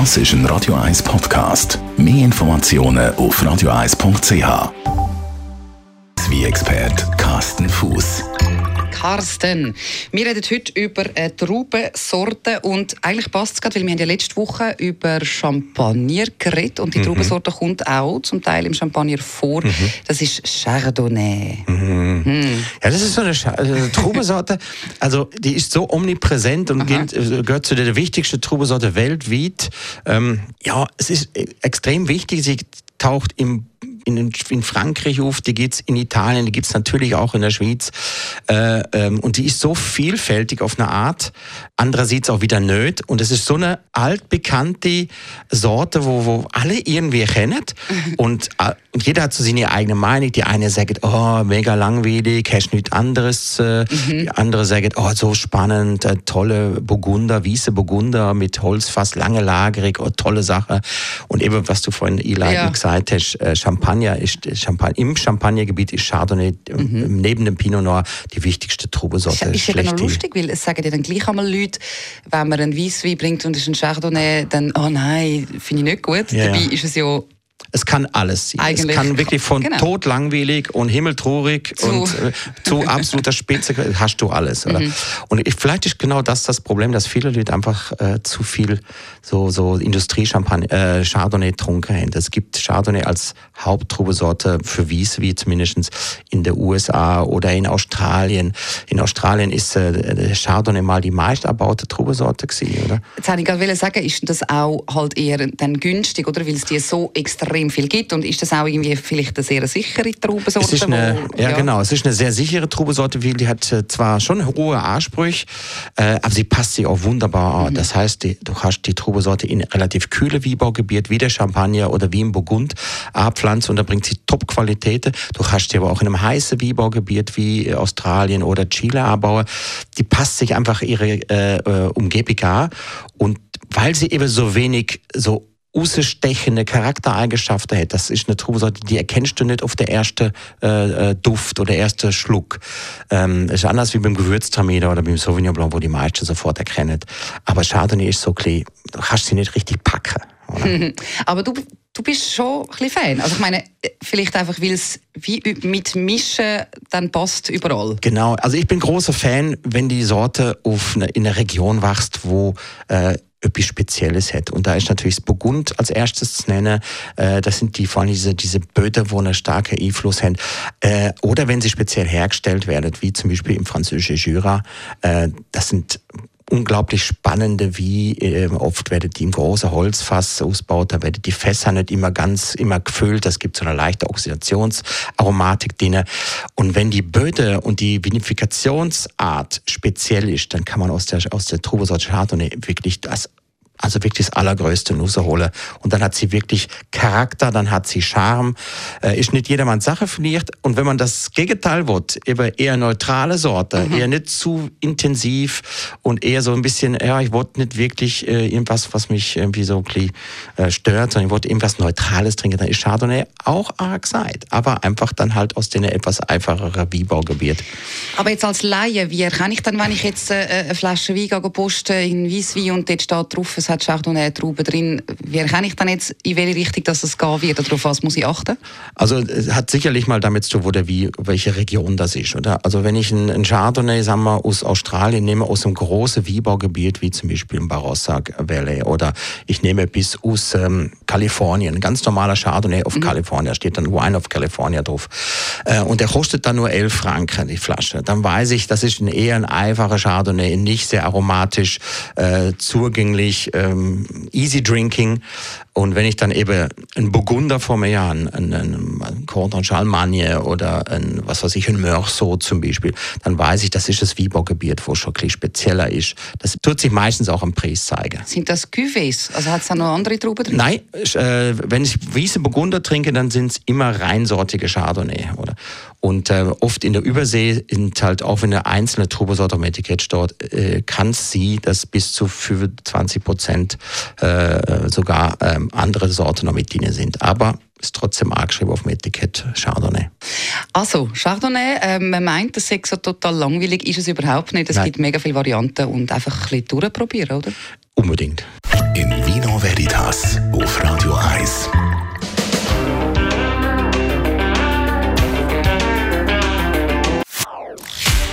Das ist ein Radio 1 Podcast. Mehr Informationen auf radio1.ch. Wie expert Carsten Fuß. Carsten. Wir reden heute über eine Traubensorte und eigentlich passt es gerade, weil wir haben ja letzte Woche über Champagner geredet und die mhm. Traubensorte kommt auch zum Teil im Champagner vor. Mhm. Das ist Chardonnay. Mhm. Mhm. Ja, das ist so eine, Sch eine Traubensorte, also die ist so omnipräsent und gilt, äh, gehört zu der wichtigsten Traubensorte weltweit. Ähm, ja, es ist extrem wichtig, sie taucht im in, in Frankreich auf, die gibt's in Italien, die gibt's natürlich auch in der Schweiz. Äh, ähm, und die ist so vielfältig auf eine Art. Andererseits auch wieder nöt. Und es ist so eine altbekannte Sorte, wo, wo alle irgendwie kennen. und, äh, und jeder hat so seine eigene Meinung. Die eine sagt, oh, mega langweilig, hast nichts anderes. Äh, mhm. Die andere sagt, oh, so spannend, tolle Burgunder, weiße Burgunder mit Holzfass, lange lagerig, oh, tolle Sache. Und eben, was du vorhin, Eli, ja. gesagt hast, Champagner Champagner ist Champagner, im Champagnergebiet ist Chardonnay mhm. neben dem Pinot Noir die wichtigste Trubesorte. Ist ja genau lustig, weil es sagen dir dann gleich einmal Leute, wenn man einen Weisswein bringt und es ist ein Chardonnay, dann, oh nein, finde ich nicht gut. Ja, Dabei ist es ja es kann alles sein. Eigentlich. Es kann wirklich von genau. totlangweilig und himmeltrurig zu. und äh, zu absoluter Spitze hast du alles. Oder? Mhm. Und ich, vielleicht ist genau das das Problem, dass viele Leute einfach äh, zu viel so, so Industrie-Champagner, äh, Chardonnay trunken haben. Es gibt Chardonnay als Haupttrubesorte für Wies, wie zumindest in den USA oder in Australien. In Australien ist äh, Chardonnay mal die meist erbaute Trubesorte gewesen, oder? Jetzt wollte ich gerade sagen, ist das auch halt eher dann günstig, oder? Weil es die so extrem extrem viel gibt. Und ist das auch irgendwie vielleicht eine sehr sichere Traubensorte? Es ist eine, wo, ja, ja, genau. Es ist eine sehr sichere Traubensorte, weil die hat äh, zwar schon hohe Ansprüche, äh, aber sie passt sich auch wunderbar an. Mhm. Das heißt, die, du hast die Traubensorte in relativ kühle Wiebaugebiet, wie der Champagner oder wie im Burgund abpflanzt und da bringt sie Top-Qualitäten. Du hast sie aber auch in einem heißen Wiebaugebiet wie Australien oder Chile anbauen. Die passt sich einfach ihre äh, äh Umgebung an und weil sie eben so wenig so rausstechende Charaktereigenschaften hat. Das ist eine Traubensorte, die erkennst du nicht auf der ersten äh, äh Duft oder ersten Schluck. Ähm, ist anders wie beim Gewürztraminer oder beim Sauvignon Blanc, wo die meisten sofort erkennen. Aber Chardonnay ist so klein, du kannst sie nicht richtig packen. Aber du, du bist schon ein bisschen Fan. Also ich meine, vielleicht einfach, weil es wie mit Mischen dann passt überall. Genau. Also ich bin großer Fan, wenn die Sorte auf eine, in einer Region wächst, wo äh, etwas Spezielles hat. Und da ist natürlich das Burgund als erstes zu nennen. Äh, das sind die vor allem diese, diese Böden, wo einen starken Einfluss haben. Äh, oder wenn sie speziell hergestellt werden, wie zum Beispiel im französischen Jura. Äh, das sind unglaublich spannende, wie äh, oft werden die im großen Holzfass ausgebaut, da werden die Fässer nicht immer ganz immer gefüllt, das gibt so eine leichte Oxidationsaromatik drin. Und wenn die Böde und die Vinifikationsart speziell ist, dann kann man aus der aus der Trubesorte Chardonnay wirklich das also wirklich das allergrößte Nusserhole. Und dann hat sie wirklich Charakter, dann hat sie Charme. Äh, ist nicht jedermanns Sache vielleicht. Und wenn man das Gegenteil wird, eben eher neutrale Sorte, mhm. eher nicht zu intensiv und eher so ein bisschen, ja, ich wollte nicht wirklich äh, irgendwas, was mich irgendwie so äh, stört, sondern ich wollte irgendwas Neutrales trinken, dann ist Chardonnay auch arg seid. Aber einfach dann halt aus den etwas einfacheren Weinbaugebiet. Aber jetzt als Laie, wie erkenne ich dann, wenn ich jetzt äh, eine Flasche Wein poste in Weisswein und dort steht drauf, es hat Chardonnay-Trauben drin. Wie erkenne ich dann jetzt, in welche Richtung dass es gehen wird? Oder auf was muss ich achten? Also es hat sicherlich mal damit zu tun, wo der, wie, welche Region das ist. Oder? Also wenn ich einen Chardonnay sagen wir, aus Australien nehme, aus einem großen Weinbaugebiet, wie zum Beispiel im Barossa Valley, oder ich nehme bis aus ähm, Kalifornien, ein ganz normaler Chardonnay auf mhm. Kalifornien, steht dann Wine of California drauf. Äh, und der kostet dann nur 11 Franken, die Flasche. Dann weiß ich, das ist ein eher ein einfacher Chardonnay, nicht sehr aromatisch, äh, zugänglich, ähm, easy drinking. Und wenn ich dann eben einen Burgunder vor mir habe, einen, einen, einen Cordon Chalmagne oder ein, was weiß ich, ein Meursault zum Beispiel, dann weiß ich, das ist das Weinbaugebiet, wo schon ein bisschen spezieller ist. Das tut sich meistens auch am Preis zeigen. Sind das Cuvées? Also hat es da noch andere Trauben drin? Nein, äh, wenn ich weiße Burgunder trinke, dann sind es immer reinsortige Chardonnay. Oder? Und äh, oft in der Übersee sind halt auch wenn eine einzelne am Etikett steht, äh, kann sie das bis zu 25 Prozent äh, sogar ähm, andere Sorten noch mit drin sind. Aber ist trotzdem angeschrieben auf dem Etikett Chardonnay. Also, Chardonnay, äh, man meint, das sei so total langweilig, ist es überhaupt nicht. Es Nein. gibt mega viele Varianten und einfach ein bisschen durchprobieren, oder? Unbedingt. In Vino Veritas auf Radio 1.